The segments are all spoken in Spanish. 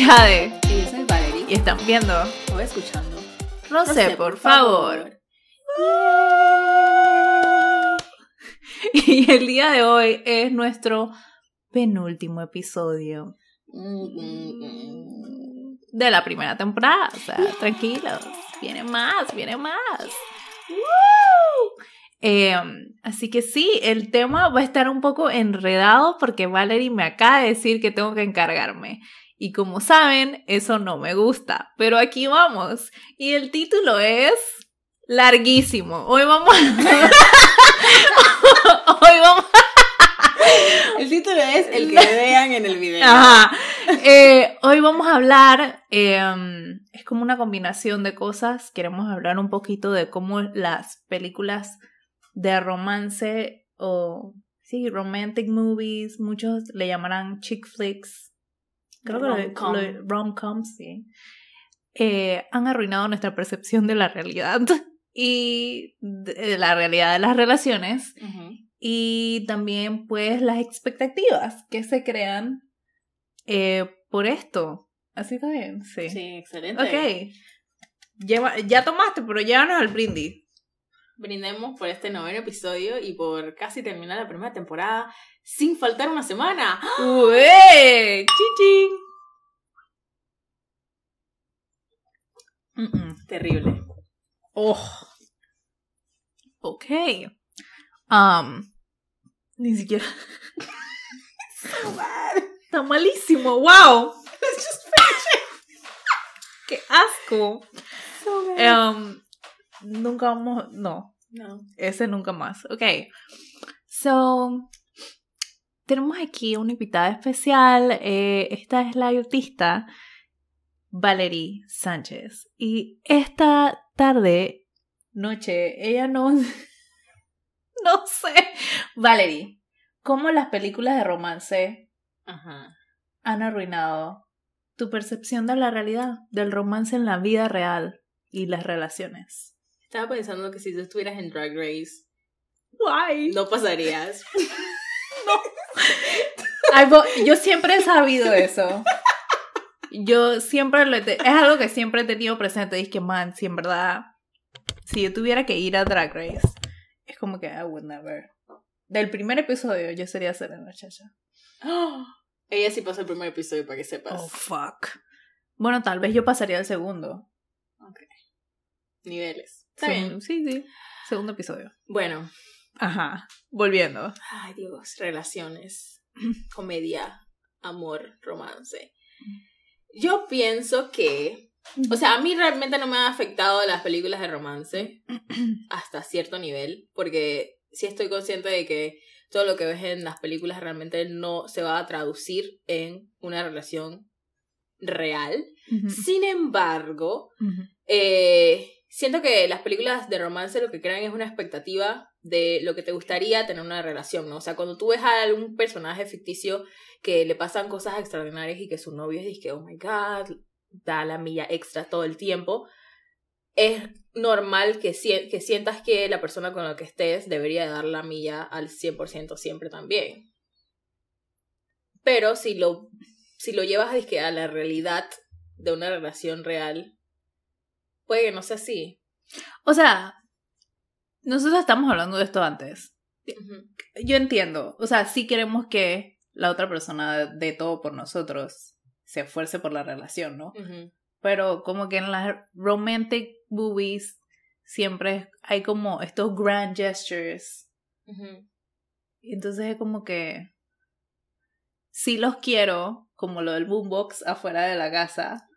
soy Jade. Y yo soy Valerie. Y están viendo. O escuchando. No, sé, por, favor. Y el día de hoy es nuestro penúltimo episodio de la primera temporada. O sea, tranquilos. Viene más, viene más. Eh, así que sí, el tema va a estar un poco enredado porque Valerie me acaba de decir que tengo que encargarme. Y como saben, eso no me gusta. Pero aquí vamos. Y el título es larguísimo. Hoy vamos. Hoy vamos. El título es el que vean en el video. Ajá. Eh, hoy vamos a hablar, eh, es como una combinación de cosas. Queremos hablar un poquito de cómo las películas de romance o, sí, romantic movies, muchos le llamarán chick flicks. Creo que Rom-com. lo- rom-coms, sí. Eh, han arruinado nuestra percepción de la realidad y de la realidad de las relaciones y también pues las expectativas que se crean eh, por esto. ¿Así está bien? Sí. Sí, excelente. Ok. Lleva, ya tomaste, pero llévanos al brindis. Brindemos por este noveno episodio y por casi terminar la primera temporada sin faltar una semana. ¡Ué! ¡Chichín! Mm-mm. Terrible. Oh. Ok. Um, ni siquiera. Está malísimo. ¡Wow! ¡Qué asco! Um, nunca vamos. No, No. ese nunca más. Ok. So. Tenemos aquí una invitada especial. eh, esta es la artista Valerie Sánchez. Y esta tarde, noche, ella no. no sé. Valerie, ¿cómo las películas de romance Ajá. han arruinado tu percepción de la realidad, del romance en la vida real y las relaciones? Estaba pensando que si tú estuvieras en Drag Race, Why? no pasarías. Ay, bo- yo siempre he sabido eso. Yo siempre lo he es algo que siempre he tenido presente. Y es que, man, si en verdad, si yo tuviera que ir a Drag Race, es como que I would never. Del primer episodio yo sería Serena Chacha. ¡Ah! Ella sí pasó el primer episodio para que sepas. Oh, fuck. Bueno, tal vez yo pasaría al segundo. Niveles. Está bien. Sí, sí. Segundo episodio. Bueno. Ajá. Volviendo. Ay, Dios. Relaciones. Comedia. Amor. Romance. Yo pienso que. O sea, a mí realmente no me han afectado las películas de romance hasta cierto nivel, porque sí estoy consciente de que todo lo que ves en las películas realmente no se va a traducir en una relación real. Sin embargo, eh, siento que las películas de romance lo que crean es una expectativa de lo que te gustaría tener una relación, ¿no? O sea, cuando tú ves a algún personaje ficticio que le pasan cosas extraordinarias y que su novio es que, oh my god, da la milla extra todo el tiempo, es normal que, si- que sientas que la persona con la que estés debería dar la milla al 100% siempre también. Pero si lo, si lo llevas dizque, a la realidad de una relación real, puede que no sea así. O sea, nosotros estamos hablando de esto antes. Yo entiendo. O sea, sí queremos que la otra persona dé todo por nosotros, se esfuerce por la relación, ¿no? Pero como que en las romantic movies siempre hay como estos grand gestures. Y entonces es como que sí los quiero, como lo del boombox afuera de la casa,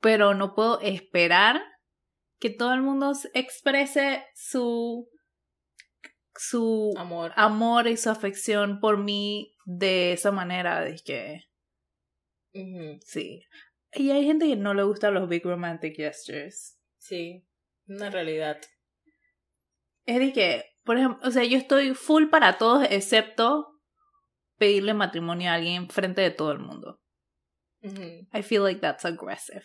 pero no puedo esperar que todo el mundo exprese su su Amor. amor y su afección por mí de esa manera, de que sí. Y hay gente que no le gustan los big romantic gestures. Sí, una realidad. Es de que, por ejemplo, o sea, yo estoy full para todos excepto pedirle matrimonio a alguien frente de todo el mundo. I feel like that's aggressive.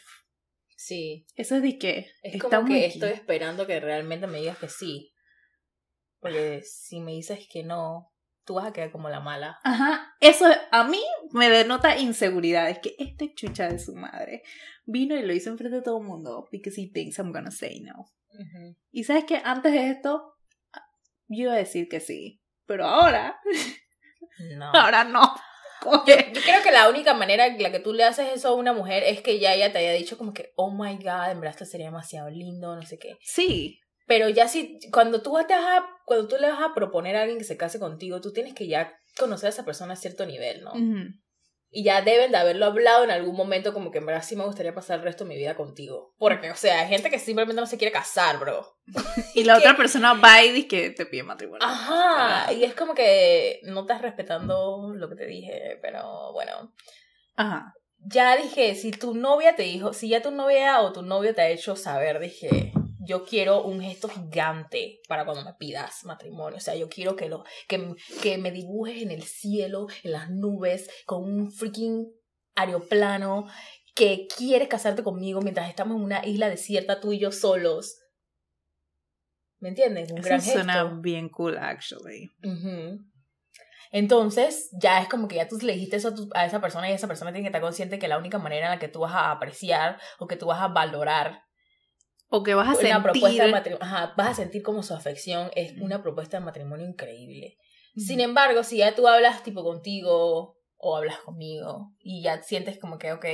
Sí. Eso es de que Es como que aquí. estoy esperando que realmente me digas que sí. Porque si me dices que no, tú vas a quedar como la mala. Ajá, eso a mí me denota inseguridad. Es que este chucha de su madre vino y lo hizo enfrente de todo el mundo because he thinks I'm gonna say no. Y sabes que antes de esto, yo iba a decir que sí, pero ahora, No. ahora no. Yo, yo creo que la única manera en la que tú le haces eso a una mujer es que ya ella te haya dicho como que, oh my god, en verdad esto sería demasiado lindo, no sé qué. Sí, Pero ya si, cuando tú, te vas a, cuando tú le vas a proponer a alguien que se case contigo, tú tienes que ya conocer a esa persona a cierto nivel, ¿no? Ujú. Y ya deben de haberlo hablado en algún momento como que en verdad sí me gustaría pasar el resto de mi vida contigo. Porque, o sea, hay gente que simplemente no se quiere casar, bro. y la otra persona va y dice que te pide matrimonio. Ajá. Y es como que no estás respetando lo que te dije, pero bueno. Ajá. Ya dije, si tu novia te dijo, si ya tu novia o tu novio te ha hecho saber, dije, yo quiero un gesto gigante para cuando me pidas matrimonio. O sea, yo quiero que, lo, que, que me dibujes en el cielo, en las nubes, con un freaking aeroplano, que quieres casarte conmigo mientras estamos en una isla desierta, tú y yo solos. ¿Me entiendes? Un Eso gran suena gesto. bien cool, actually. Entonces, ya es como que ya tú le dijiste eso a, tu- a esa persona y esa persona tiene que estar consciente que la única manera en la que tú vas a apreciar o que tú vas a valorar O que vas a una sentir... propuesta de matrimonio, ajá, vas a sentir como su afección es una propuesta de matrimonio increíble. Sin embargo, si ya tú hablas tipo contigo o hablas conmigo y ya sientes como que, ok,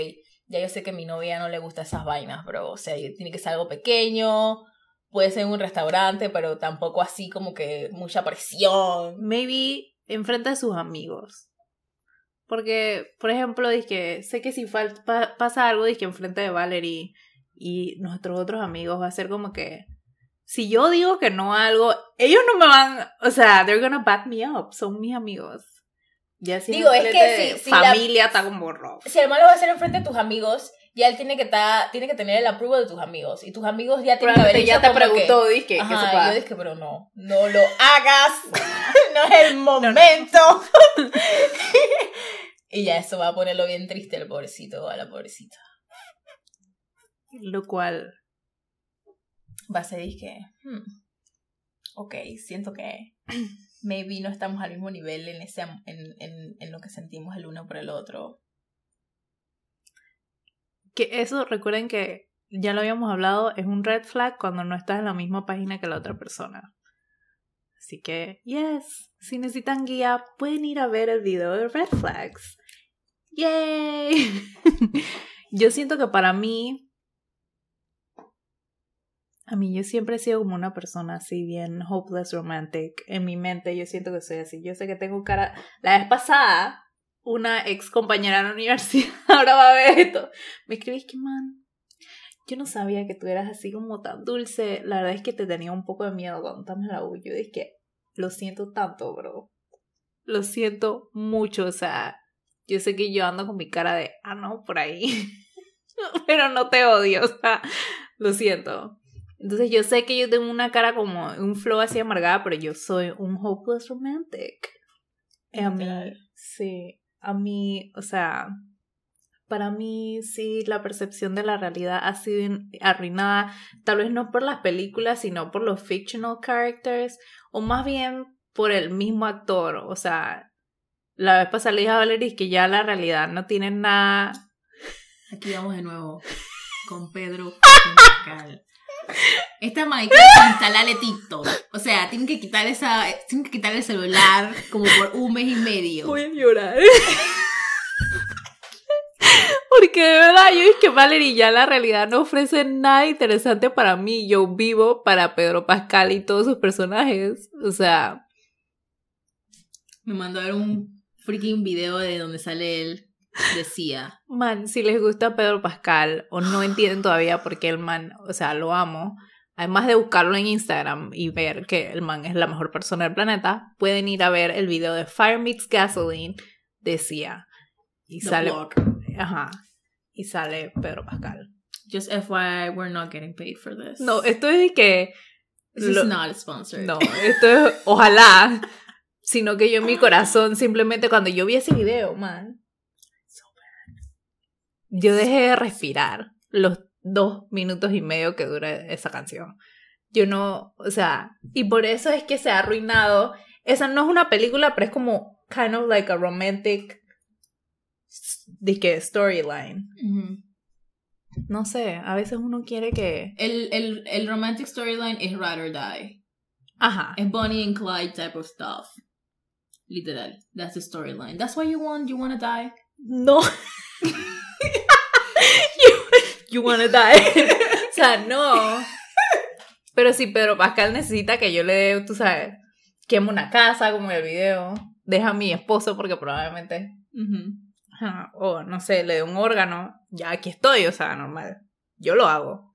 ya yo sé que a mi novia no le gusta esas vainas, bro, o sea, tiene que ser algo pequeño, puede ser en un restaurante, pero tampoco así como que mucha presión. Maybe enfrente de sus amigos. Porque, por ejemplo, que sé que si pasa algo que enfrente de Valerie y nuestros otros amigos va a ser como que si yo digo que no a algo, ellos no me van, o sea, they're gonna back me up, son mis amigos. Ya si Digo, es que si- si familia está como rough. si el malo va a hacer enfrente de tus amigos, ya él tiene que ta- tiene que tener el approval de tus amigos. Y tus amigos ya tienen que haber ya te que- preguntó, dije, ¿qué Ajá, puede? yo dije, pero no, no lo hagas, no es el momento. y ya eso va a ponerlo bien triste el pobrecito a la pobrecita. Lo cual, Va a ser que, hmm, ok, siento que maybe no estamos al mismo nivel en, ese, en, en, en lo que sentimos el uno por el otro. que eso, recuerden que ya lo habíamos hablado, es un red flag cuando no estás en la misma página que la otra persona. Así que, yes, si necesitan guía, pueden ir a ver el video de red flags. ¡Yay! yo siento que para mí, a mí yo siempre he sido como una persona así bien hopeless romantic. En mi mente yo siento que soy así. Yo sé que tengo cara... La vez pasada, una ex compañera de la universidad, ahora va a ver esto, me escribís que, man, yo no sabía que tú eras así como tan dulce. La verdad es que te tenía un poco de miedo cuando estábamos en la U. Yo dije lo siento tanto, bro. Lo siento mucho. O sea, yo sé que yo ando con mi cara de, ah, no, por ahí. Pero no te odio, o sea, lo siento. Entonces yo sé que yo tengo una cara como un flow así amargada, pero yo soy un hopeless romantic. A mí, sí, a mí, o sea, para mí sí la percepción de la realidad ha sido in- arruinada, tal vez no por las películas, sino por los fictional characters, o más bien por el mismo actor. O sea, la vez pasada le dije a Valerie que ya la realidad no tiene nada Aquí vamos de nuevo con Pedro Pascal. Esta que instalarle TikTok. O sea, tienen que quitar esa, tienen que quitar el celular como por un mes y medio. Voy a llorar. Porque de verdad, yo es que Valerie ya la realidad no ofrece nada interesante para mí. Yo vivo para Pedro Pascal y todos sus personajes. O sea, Me mandó a ver un freaking video de donde sale él. Decía, man, si les gusta Pedro Pascal o no entienden todavía por qué el man, o sea, lo amo. Además de buscarlo en Instagram y ver que el man es la mejor persona del planeta, pueden ir a ver el video de Fire Meets Gasoline, decía. Y The sale, ajá, y sale Pedro Pascal. Just FYI, we're not getting paid for this. No, esto es de que. This lo- is not sponsored. no, esto es. Ojalá. Sino que yo en mi corazón, simplemente cuando yo vi ese video, man. Yo dejé de respirar los dos minutos y medio que dura esa canción. Yo no. O sea, y por eso es que se ha arruinado esa no es una película, pero es como kind of like a romantic que storyline. No sé, a veces uno quiere que... el, el, el romantic storyline es Ride or Die. Ajá. Es Bonnie and Clyde type of stuff. Literal. That's the storyline. That's what you want. You wanna die. No. you, wanna die. o sea, no. Pero sí, Pedro Pascal necesita que yo le dé, tú sabes, quemo una casa como en el video. Deja a mi esposo porque probablemente, ajá, o no sé, le dé un órgano. Ya aquí estoy, o sea, normal. Yo lo hago.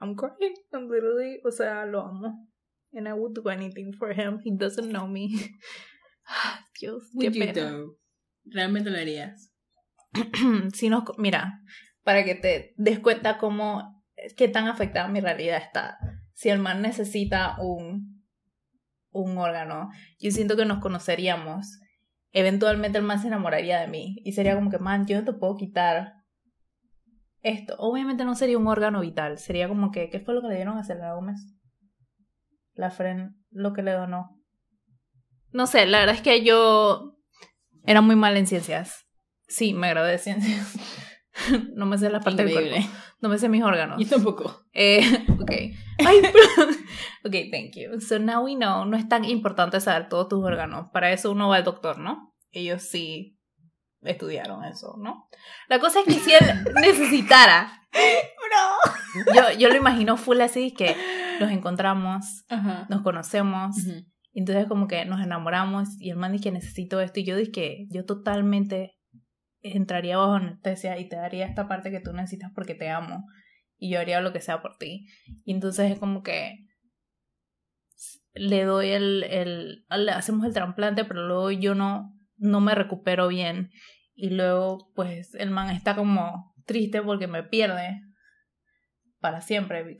I'm crying. I'm literally, o sea, lo amo. And I would do anything for him. He doesn't know me. Dios, qué Would you pena. Realmente lo harías. si nos, mira, para que te des cuenta cómo, qué tan afectada mi realidad está. Si el man necesita un, un órgano, yo siento que nos conoceríamos. Eventualmente el man se enamoraría de mí y sería como que, man, yo no te puedo quitar esto. Obviamente no sería un órgano vital, sería como que, ¿qué fue lo que le dieron a Selena Gómez? La Fren, lo que le donó. No sé, la verdad es que yo era muy mal en ciencias. Sí, me gradué de ciencias. no me sé la parte del Increíble. cuerpo. No me sé mis órganos. Yo tampoco. Eh, ok. Ay, pero- ok, thank you. So now we know, no es tan importante saber todos tus órganos. Para eso uno va al doctor, ¿no? Ellos sí estudiaron eso, ¿no? La cosa es que si él necesitara, yo, yo lo imagino full así, que nos encontramos, Ajá. nos conocemos, y entonces como que nos enamoramos y el man dice que necesito esto y yo dije que yo totalmente entraría bajo anestesia y te daría esta parte que tú necesitas porque te amo y yo haría lo que sea por ti. Y entonces es como que le doy el, el hacemos el trasplante pero luego yo no no me recupero bien y luego pues el man está como triste porque me pierde para siempre die.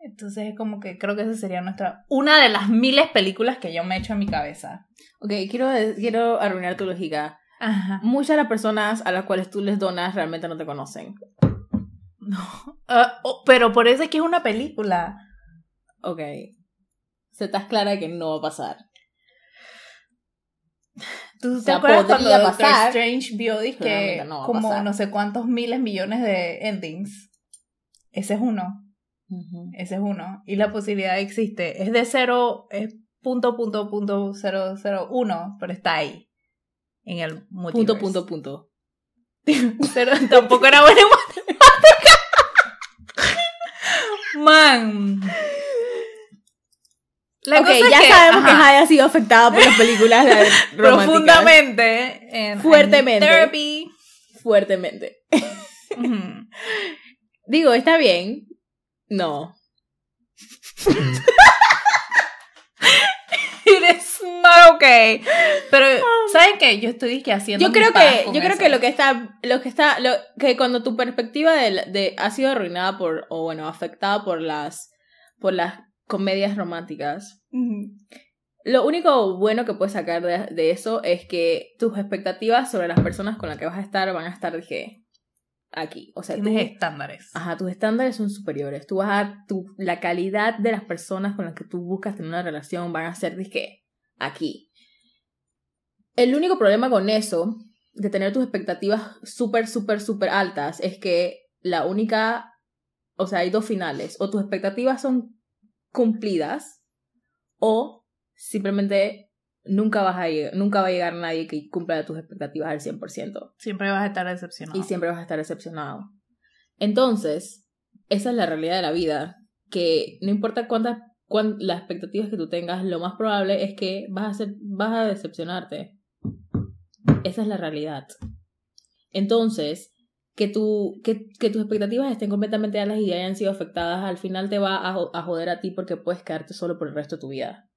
entonces es como que creo que esa sería nuestra una de las miles películas que yo me he hecho en mi cabeza Ok, quiero, quiero arruinar tu lógica. Ajá Muchas de las personas a las cuales tú les donas realmente no te conocen. no Ah, oh, pero por eso es que es una película Ok. Se estás clara de que no va a pasar. ¿Tú te sea, acuerdas cuando Doctor pasar, Strange vio realmente no como no sé cuántos miles millones de endings? Ese es uno. Ese es uno. Y la posibilidad existe. Es de cero, es punto, punto, punto, cero, cero, uno, pero está ahí. En el Punto, multiverse. punto, punto. Cero, tampoco era buena en matemáticas. Man. La ok, cosa es ya que, sabemos que Jaya ha sido afectada por las películas profundamente. en- Fuertemente. en therapy. Fuertemente. Digo, está bien. No. Not okay. Pero, ¿saben qué? Yo estoy que haciendo. Yo creo que, yo creo eso. que lo que está, lo que está, lo, que cuando tu perspectiva de, de ha sido arruinada por, o bueno, afectada por las, por las comedias románticas, Ujú. lo único bueno que puedes sacar de, de eso es que tus expectativas sobre las personas con las que vas a estar van a estar, dije, aquí. O sea, Tienes estándares. ajá, tus estándares son superiores. Tú vas a, tu, la calidad de las personas con las que tú buscas tener una relación van a ser, dije, aquí. El único problema con eso, de tener tus expectativas súper, súper, súper altas, es que la única, o sea, hay dos finales. O tus expectativas son cumplidas, o simplemente nunca, vas a llegar, nunca va a llegar nadie que cumpla tus expectativas al 100%. Siempre vas a estar decepcionado. Y siempre vas a estar decepcionado. Entonces, esa es la realidad de la vida, que no importa cuántas cuán, las expectativas que tú tengas, lo más probable es que vas a, ser, vas a decepcionarte. Esa es la realidad. Entonces, que, tu, que, que tus expectativas estén completamente altas y hayan sido afectadas, al final te va a, a joder a ti porque puedes quedarte solo por el resto de tu vida.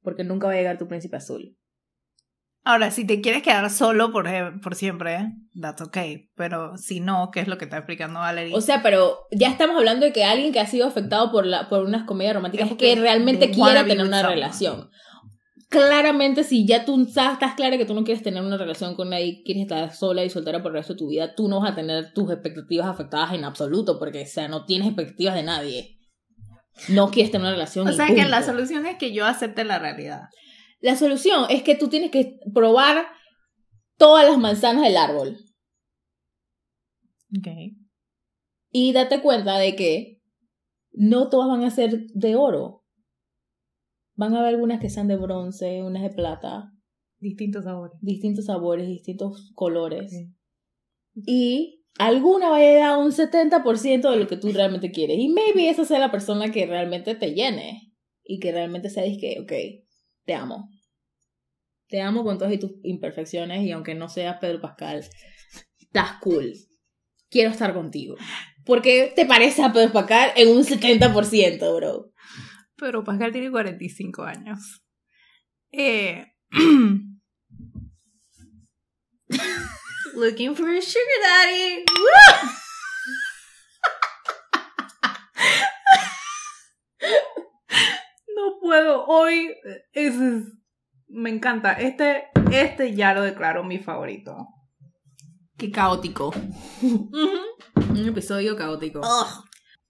Porque nunca va a llegar tu príncipe azul. Ahora, si te quieres quedar solo por, e- por siempre, that's okay. Pero si no, ¿qué es lo que está explicando Valerie? O sea, pero ya estamos hablando de que alguien que ha sido afectado por, la, por unas comedias románticas Es que que realmente be tener una someone. relación. Claramente, si ya tú estás clara que tú no quieres tener una relación con nadie, quieres estar sola y soltera por el resto de tu vida, tú no vas a tener tus expectativas afectadas en absoluto, porque, o sea, no tienes expectativas de nadie. no quieres tener una relación. O sea que la punto. solución es que yo acepte la realidad. La solución es que tú tienes que probar todas las manzanas del árbol Ok. y date cuenta de que no todas van a ser de oro. Van a haber algunas que sean de bronce, unas de plata, Distintos sabores. distintos sabores, distintos colores. Y alguna va a llegar a un 70% de lo que tú realmente quieres. Y maybe esa sea la persona que realmente te llene. Y que realmente sea que, ok, te amo. Te amo con todas tus imperfecciones y aunque no seas Pedro Pascal, estás cool. Quiero estar contigo. Porque te parece a Pedro Pascal en un 70%, bro. Pero Pascal tiene 45 años. Eh. Looking for a sugar daddy. Woo! no puedo. Hoy es- me encanta. Este, este ya lo declaro mi favorito. Qué caótico. Un episodio caótico. Ugh.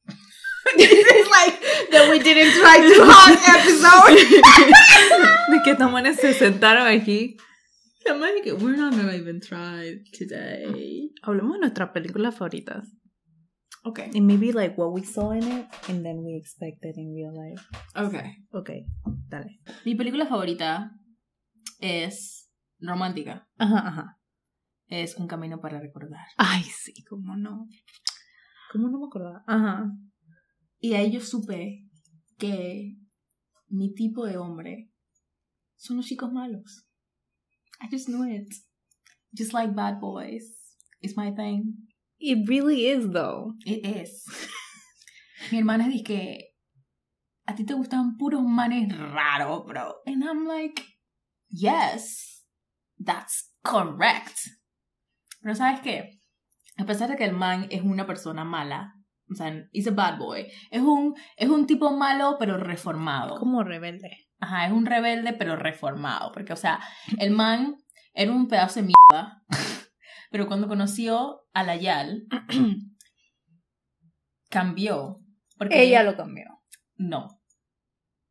This is like that we didn't try too hard episode. De que estos manes se sentaron aquí. La madre que we're not gonna even try today. Hablemos de nuestras películas favoritas. Okay. And maybe like what we saw in it and then we expected in real life. Okay. Ok, dale. Mi película favorita es romántica. Ajá, ajá. Es Un camino para recordar. Ay, sí, cómo no. ¿Cómo no me acordaba? Ajá. Y ahí yo supe que mi tipo de hombre son los chicos malos. I just knew it. Just like bad boys. It's my thing. It really is though. It is. Mi hermana dice que a ti te gustan puros manes raros, bro. And I'm like, yes, that's correct. Pero ¿sabes qué? A pesar de que el man es una persona mala, o sea, he's a bad boy, es un, es un tipo malo pero reformado. Como rebelde. Ajá, es un rebelde pero reformado. Porque, o sea, el man era un pedazo de mierda. Pero cuando conoció a la Yal, cambió. Porque Ella lo cambió. No.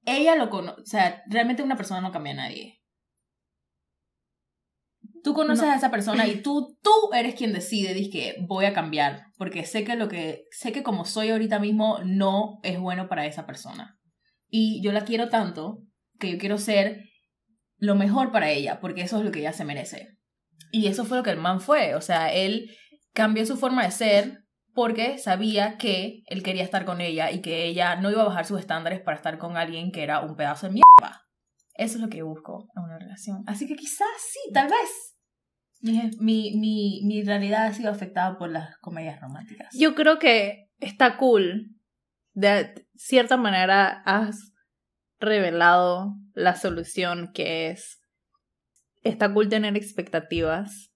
Ella lo conoce. O sea, realmente una persona no cambia a nadie. Tú conoces No. a esa persona y tú, tú eres quien decide, dices que voy a cambiar. Porque sé que lo que, sé que como soy ahorita mismo no es bueno para esa persona. Y yo la quiero tanto que yo quiero ser lo mejor para ella, porque eso es lo que ella se merece. Y eso fue lo que el man fue. O sea, él cambió su forma de ser porque sabía que él quería estar con ella y que ella no iba a bajar sus estándares para estar con alguien que era un pedazo de mierda. Eso es lo que busco en una relación. Así que quizás sí, tal vez. Mi, mi, mi realidad ha sido afectada por las comedias románticas. Yo creo que está cool. De cierta manera has revelado la solución que es. Está cool tener expectativas.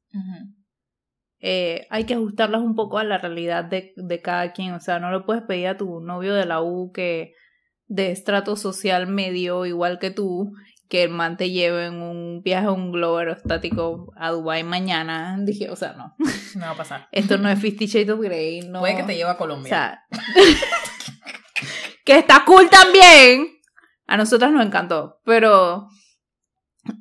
Eh, hay que ajustarlas un poco a la realidad de, de cada quien. O sea, no le puedes pedir a tu novio de la U que de estrato social medio igual que tú, que el man te lleve en un viaje a un globo aerostático a Dubai mañana. Dije, o sea, no. No va a pasar. Esto no es Fifty Shades of Grey. No. Puede que te lleve a O Colombia. sea, que está cool también. A nosotras nos encantó, pero,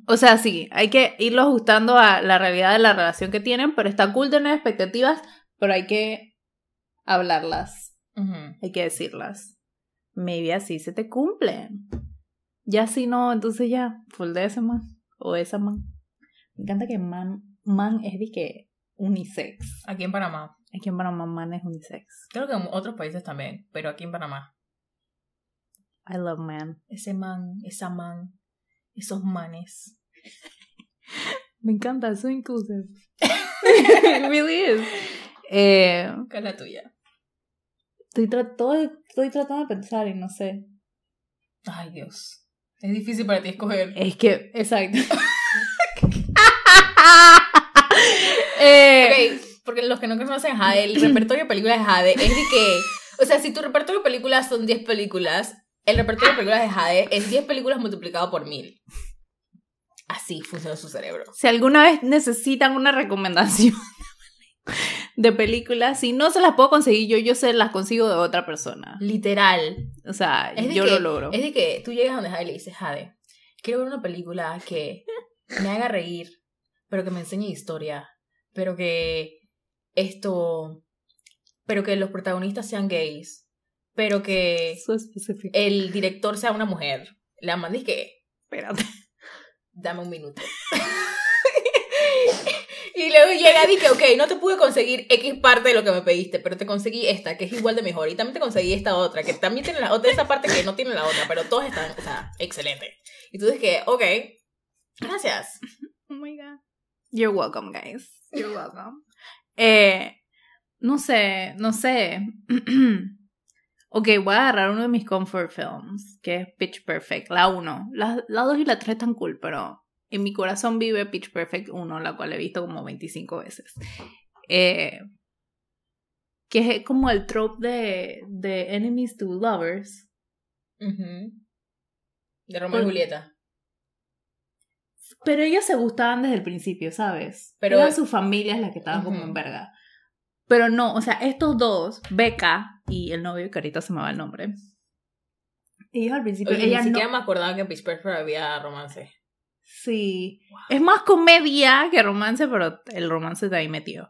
o sea, sí, hay que irlo ajustando a la realidad de la relación que tienen, pero está cool tener expectativas, pero hay que hablarlas, hay que decirlas. Maybe así se te cumplen. Ya si no, entonces ya, full de ese man, o esa man. Me encanta que man, man es de que unisex. Aquí en Panamá. Aquí en Panamá man es unisex. Creo que en otros países también, pero aquí en Panamá. I love man. Ese man, esa man, esos manes. Me encanta, so inclusive. It really is. Eh, ¿Qué es la tuya? estoy, tra- todo- estoy tratando de pensar y no sé. Ay, Dios. Es difícil para ti escoger. Es que, exacto. eh, Ok, porque los que no conocen Jade, el repertorio de películas de Jade es de que, o sea, si tu repertorio de películas son 10 películas, el repertorio de películas de Jade es 10 películas multiplicado por 1000. Así funciona su cerebro. Si alguna vez necesitan una recomendación de películas. Si no se las puedo conseguir yo, yo se las consigo de otra persona. Literal. O sea, yo que- lo logro. Es de que tú llegas donde Jade y le dices, Jade, quiero ver una película que me haga reír, pero que me enseñe historia, pero que esto, pero que los protagonistas sean gays, pero que el director sea una mujer. La mandé que, Espérate. dame un minuto. y luego llega y que, ok, no te pude conseguir X parte de lo que me pediste, pero te conseguí esta, que es igual de mejor. Y también te conseguí esta otra, que también tiene la otra, esa parte que no tiene la otra, pero todas están, o sea, excelente. Y tú dices que, ok, gracias. Oh my god. You're welcome, guys. You're welcome. Eh, no sé, no sé. ok, voy a agarrar uno de mis comfort films, que es Pitch Perfect, la 1. La, la 2 y la 3 están cool, pero en mi corazón vive Pitch Perfect 1, la cual he visto como 25 veces. Eh, que es como el trope de, de Enemies to Lovers. Ujú. De Romeo y Julieta. Pero ellos se gustaban desde el principio, ¿sabes? Pero- Eran sus familias las que estaban como en verga. Pero no, o sea, estos dos, Becca y el novio, que ahorita se me va el nombre. Ellos al principio, Oye, ella ni no. siquiera me acordaba que en Pitch Perfect había romance. Sí. Es más comedia que romance, pero el romance está ahí metido.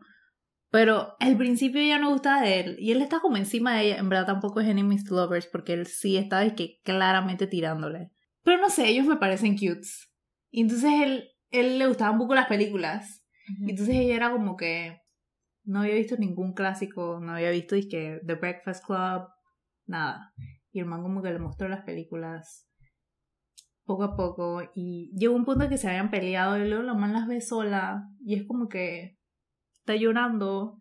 Pero al principio ella no gustaba de él. Y él está como encima de ella. En verdad tampoco es Enemies to Lovers, porque él sí está de que claramente tirándole. Pero no sé, ellos me parecen cutes. Y entonces él, él le gustaban un poco las películas. Y entonces ella era como que no había visto ningún clásico, no había visto que The Breakfast Club, nada. Y el man como que le mostró las películas poco a poco y llegó un punto que se habían peleado y luego la man las ve sola y es como que está llorando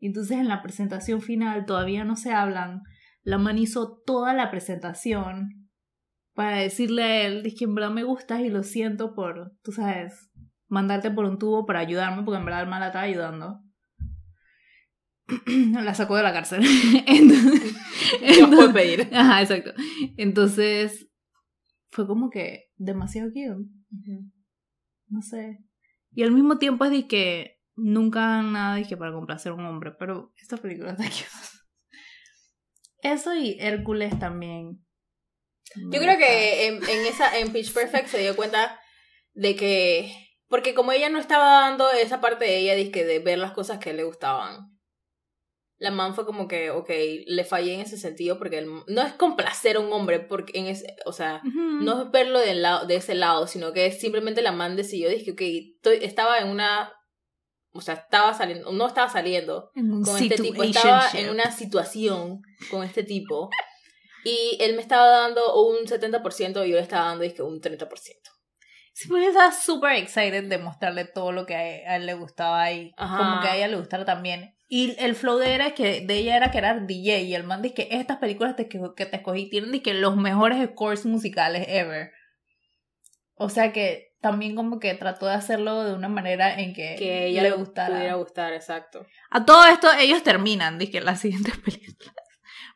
y entonces en la presentación final todavía no se hablan. La man hizo toda la presentación para decirle a él, es que en verdad me gustas y lo siento por, tú sabes, mandarte por un tubo para ayudarme, porque en verdad el man la estaba ayudando. la sacó de la cárcel. Entonces, ¿Qué más puedo pedir? Ajá, exacto. Entonces, fue como que demasiado cute. No sé. Y al mismo tiempo es de que nunca nada que para complacer a un hombre, pero esta película está cute. Eso y Hércules también. Yo creo que en, en esa en Pitch Perfect se dio cuenta de que porque como ella no estaba dando esa parte de ella dizque de ver las cosas que le gustaban. La man fue como que, ok, le fallé en ese sentido porque el- no es complacer a un hombre porque en ese, o sea, Ujú. no es verlo del lado, de ese lado, sino que es simplemente la man decidió, dije, ok, estoy- estaba en una, o sea, estaba saliendo, no estaba saliendo con este tipo, estaba en una situación con este tipo y él me estaba dando un 70% y yo le estaba dando, dije, un 30%. Sí, porque estaba súper excited de mostrarle todo lo que a él, a él le gustaba y Ajá. como que a ella le gustara también. Y el flow de, era que, de ella era que era DJ y el man dice que estas películas te- que, que te escogí tienen de que los mejores scores musicales ever. O sea que también como que trató de hacerlo de una manera en que, Que a ella le le gustara. pudiera gustar, exacto. A todo esto ellos terminan, dije, las siguientes películas.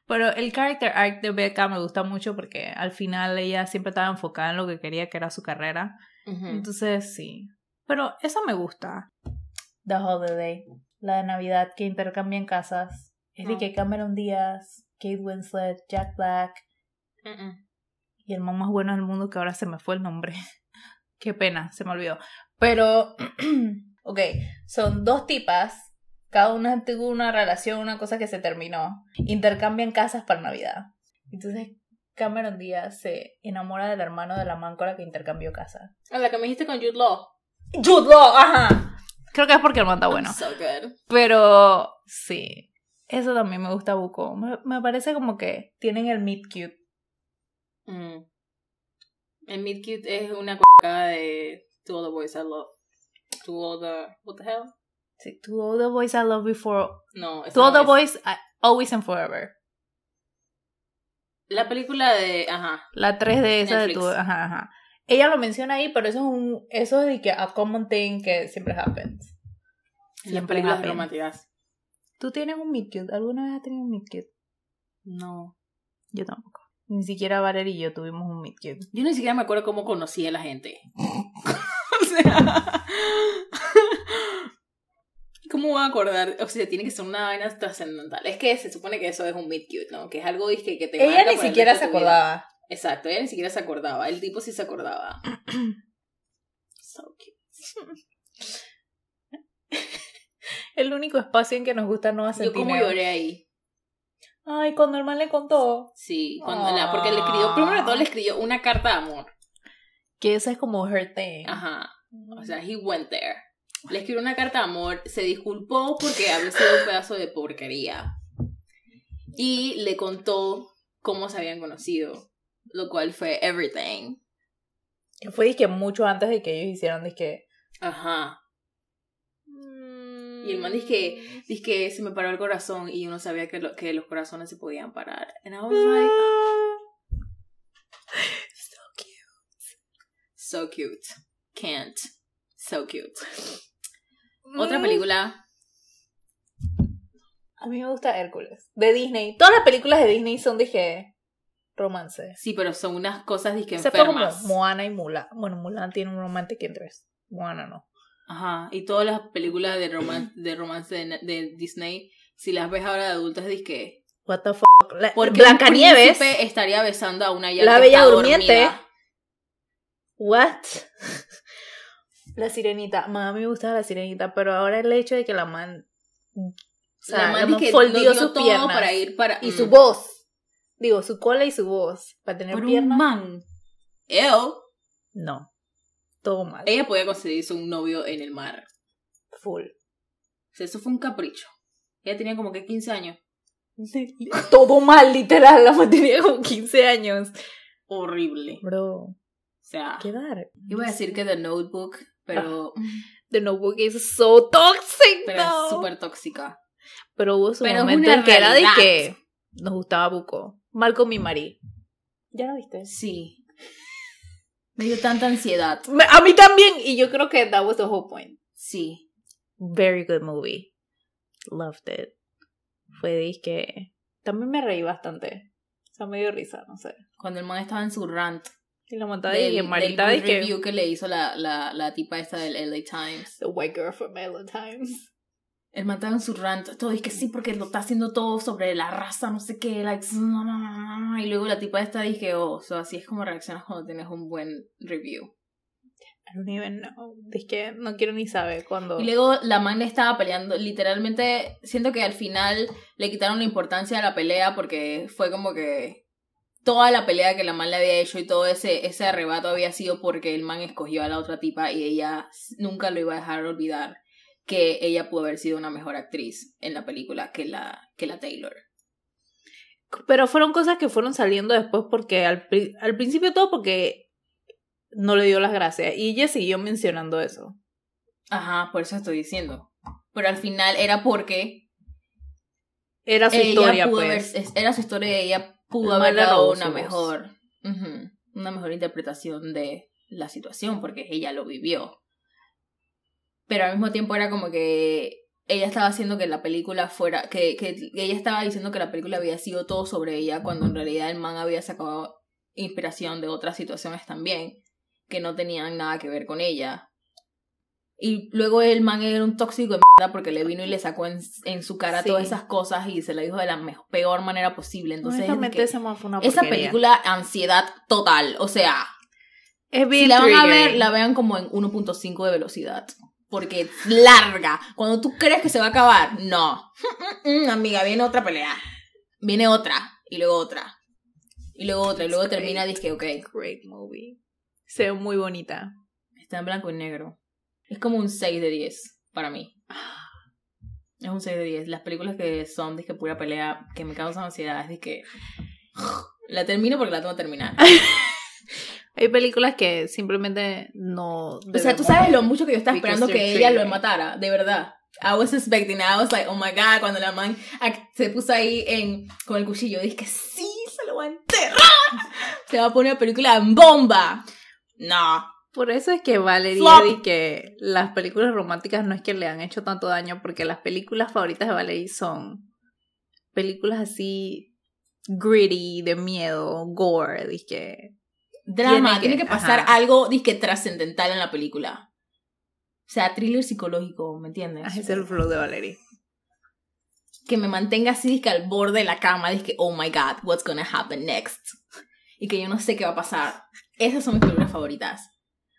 Pero el character arc de Becca me gusta mucho porque al final ella siempre estaba enfocada en lo que quería que era su carrera. Entonces, sí. Pero eso me gusta. The Holiday. La de Navidad que intercambian casas. Es de que Cameron Díaz, Kate Winslet, Jack Black y el man más bueno del mundo que ahora se me fue el nombre. Qué pena, se me olvidó. Pero, ok, son dos tipas. Cada una tuvo una relación, una cosa que se terminó. Intercambian casas para Navidad. Entonces, Cameron Díaz se enamora del hermano de la man con la que intercambió casa. Ah, la que me dijiste con Jude Law. Jude Law, ajá. Creo que es porque el man está bueno. So good. Pero sí, eso también me gusta Buco. Me, me parece como que tienen el meet cute. Mm. El Meet Cute es una c***a de To All the Boys I Love. To All the... What the hell? Sí, to all the boys I love before. No, To all no the es. boys I- always and forever. La película de... Ajá. La 3 de esa de tu. Ajá, ajá. Ella lo menciona ahí, pero eso es un. Eso es de que a common thing que siempre happens. Siempre películas happen. románticas. ¿Tú tienes un meet cute? ¿Alguna vez has tenido un meet cute? No. Yo tampoco. Ni siquiera Valeria y yo tuvimos un meet cute. Yo ni siquiera me acuerdo cómo conocí a la gente. o sea... cómo van a acordar, o sea, tiene que ser una vaina trascendental. Es que se supone que eso es un meet cute, ¿no? Que es algo dizque, que te Ella ni siquiera se acordaba. Exacto, ella ni siquiera se acordaba. El tipo sí se acordaba. so cute. El único espacio en que nos gusta Nueva Yo como lloré ahí. Ay, cuando el man le contó. Sí, cuando la, porque le escribió, primero de todo le escribió una carta de amor. Que esa es como her thing. Ajá. O sea, he went there. Le escribió una carta de amor, se disculpó porque había sido un pedazo de porquería. Y le contó cómo se habían conocido. Lo cual fue everything. Fue disque mucho antes de que ellos hicieran disque. Ajá. Y el man dice que, dice que se me paró el corazón y yo no sabía que, lo- que los corazones se podían parar. And I was like, so cute. so cute. Can't. So cute. Otra película. A mí me gusta Hércules. De Disney. Todas las películas de Disney son dije romance. Sí, pero son unas cosas disque Se fue como enfermas. Moana y Mulan. Bueno, Mulan tiene un romantic interest. Moana no. Ajá. Y todas las películas de romance de, romance de, de Disney, si las ves ahora de adultas, que What the fuck. La, Porque Blancanieves. estaría besando a una ya La que Bella está Durmiente. dormida. What? La sirenita. Ma, a mí me gustaba la sirenita, pero ahora el hecho de que la man. O sea, la man man que sus todo piernas. para ir para Y mm, su voz. Digo, su cola y su voz. Para tener por un man. Ew. No. Todo mal. Ella podía conseguirse un novio en el mar. Full. O sea, eso fue un capricho. Ella tenía como que 15 años. Todo mal, literal. La tenía como 15 años. Horrible. Bro, O sea, qué dar. iba a decir que The Notebook, pero, The Notebook is so toxic. pero no. es súper tóxica. Pero hubo su Pero es momento en que era de que nos gustaba Buco. Malcolm y Marie. ¿Ya lo viste? Sí. Me dio tanta ansiedad. A mí también, y yo creo que that was the whole point. Sí. Very good movie. Loved it. Fue de que también me reí bastante. O sea, me dio risa, no sé. Cuando el man estaba en su rant Y la montada del, y del Marita good de que review que le hizo la, la, la tipa esta del LA Times. The White Girl from LA Times. El man estaba en su rant, todo, y que sí, porque lo está haciendo todo sobre la raza, no sé qué, like, y luego la tipa esta dije, oh, so así es como reaccionas cuando tienes un buen review. I don't even know. Es que no quiero ni saber cuándo. Y luego la man le estaba peleando, literalmente, siento que al final le quitaron la importancia a la pelea porque fue como que toda la pelea que la man le había hecho y todo ese, ese arrebato había sido porque el man escogió a la otra tipa y ella nunca lo iba a dejar olvidar que ella pudo haber sido una mejor actriz en la película que la, que la Taylor. Pero fueron cosas que fueron saliendo después porque al, al principio todo porque no le dio las gracias. Y ella siguió mencionando eso. Ajá, por eso estoy diciendo. Pero al final era porque Era su historia, pudo pues. haber- era su historia y ella pudo haber dado una mejor, una mejor interpretación de la situación porque ella lo vivió. Pero al mismo tiempo era como que ella estaba haciendo que la película fuera, que, que ella estaba diciendo que la película había sido todo sobre ella cuando en realidad el man había sacado inspiración de otras situaciones también que no tenían nada que ver con ella. Y luego el man era un tóxico de mierda porque le vino y le sacó en, en su cara Sí. todas esas cosas y se la dijo de la me- peor manera posible. Entonces, es Honestamente, que esa una película, ansiedad total. O sea, es bien si la van a ver, la vean como en 1.5 de velocidad. Porque es larga. Cuando tú crees que se va a acabar, no. Amiga, viene otra pelea. Viene otra. Y luego otra. Y luego otra. Y luego It's termina, great. dije, ok. Great movie. Se ve muy bonita. Está en blanco y negro. Es como un 6 de 10 para mí. Es un 6 de 10. Las películas que son, dije, pura pelea, que me causan ansiedad, es que... La termino porque la tengo que terminar. Hay películas que simplemente no. O sea, tú sabes lo mucho que yo estaba esperando que ella lo matara, de verdad. I was expecting, I was like, oh my god, cuando la man se puso ahí en, con el cuchillo, dije que sí, se lo va a enterrar. Se va a poner una película en bomba. No. Por eso es que Valerie y que las películas románticas no es que le han hecho tanto daño, porque las películas favoritas de Valerie son películas así gritty, de miedo, gore, dije. Drama, Tiene que- tiene que, pasar ajá. algo, dizque trascendental en la película. O sea, thriller psicológico, ¿me entiendes? Ah, es el flow de Valerie. que me mantenga así disque al borde de la cama, disque, oh my god, what's gonna happen next? Y que yo no sé qué va a pasar. Esas son mis películas favoritas.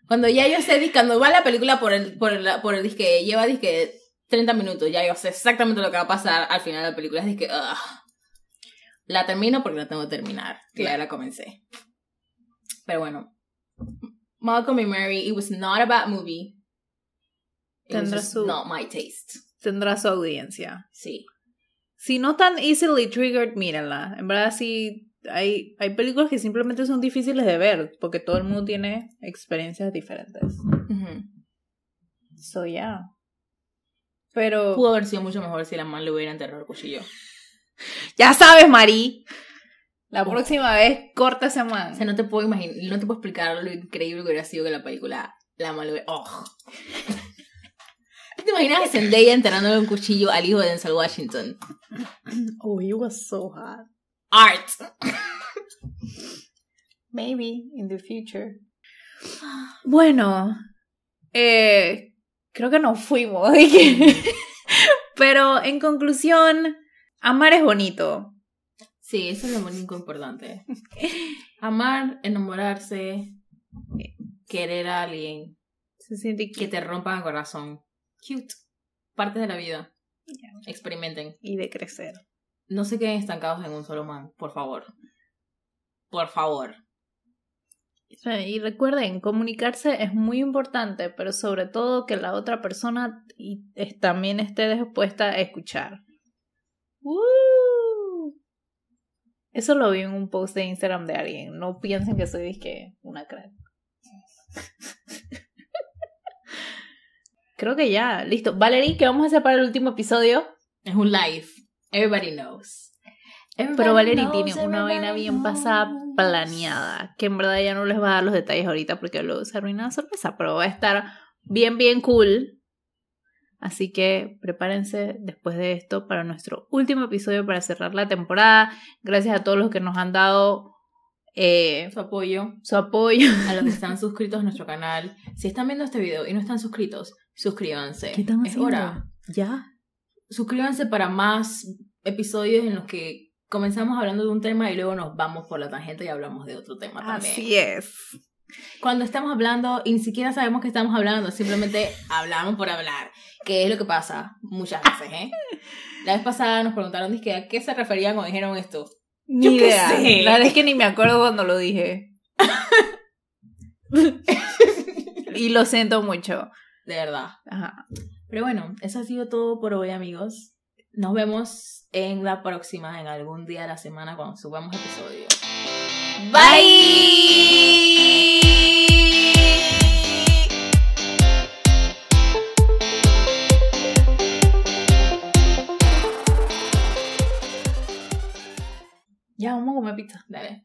Cuando ya yo sé, disque, cuando va la película por el, por el, por el disque, lleva disque 30 minutos, ya yo sé exactamente lo que va a pasar al final de la película. Es disque, ugh. La termino porque la tengo que terminar. que Ya la comencé. Pero bueno. Malcolm y Mary, it was not a bad movie. It Tendrá su- not my taste. Tendrá su audiencia. Sí. Si no tan easily triggered, mírenla. En verdad, sí, hay, hay películas que simplemente son difíciles de ver porque todo el mundo tiene experiencias diferentes. So, yeah. Pero. Pudo haber sido mucho mejor si la man le hubiera enterrado el cuchillo. Ya sabes, Mari. La próxima vez, corta ese man. O sea, no te puedo imaginar, no te puedo explicar lo increíble que hubiera sido que la película la hubiera... ¡Oh! ¿Te imaginas a Zendaya enterrándole un cuchillo al hijo de Denzel Washington? Oh, he was so hot. ¡Art! Maybe in the future. Bueno, eh, creo que nos fuimos. Pero en conclusión, amar es bonito. Sí, eso es lo único importante. Amar, enamorarse, querer a alguien, Se siente que te rompan el corazón. Cute. Parte de la vida. Experimenten. y de crecer. No se queden estancados en un solo man, por favor. Por favor. Y recuerden, comunicarse es muy importante, pero sobre todo que la otra persona también esté dispuesta a escuchar. ¡Woo! Eso lo vi en un post de Instagram de alguien. No piensen que soy disque una crack. Creo que ya, listo. Valerie, ¿qué vamos a hacer para el último episodio? Es un live. Everybody knows. Pero Valerie tiene una vaina bien pasada planeada, que en verdad ya no les va a dar los detalles ahorita porque luego se arruina la sorpresa, pero va a estar bien, bien cool. Así que prepárense después de esto para nuestro último episodio para cerrar la temporada. Gracias a todos los que nos han dado eh, Su apoyo su apoyo. a los que están suscritos a nuestro canal. Si están viendo este video y no están suscritos, suscríbanse. es hora. Ya. Suscríbanse para más episodios en los que comenzamos hablando de un tema y luego nos vamos por la tangente y hablamos de otro tema también. Así es. Cuando estamos hablando y ni siquiera sabemos que estamos hablando, simplemente hablamos por hablar, que es lo que pasa muchas veces, ¿eh? La vez pasada nos preguntaron dizque, a qué se referían cuando dijeron esto. Ni Yo qué idea. sé. La verdad es que ni me acuerdo cuando lo dije. y lo siento mucho. De verdad. Ajá. Pero bueno, eso ha sido todo por hoy, amigos. Nos vemos en la próxima, en algún día de la semana, cuando subamos episodio. Ya, vamos a comer pizza. Dale.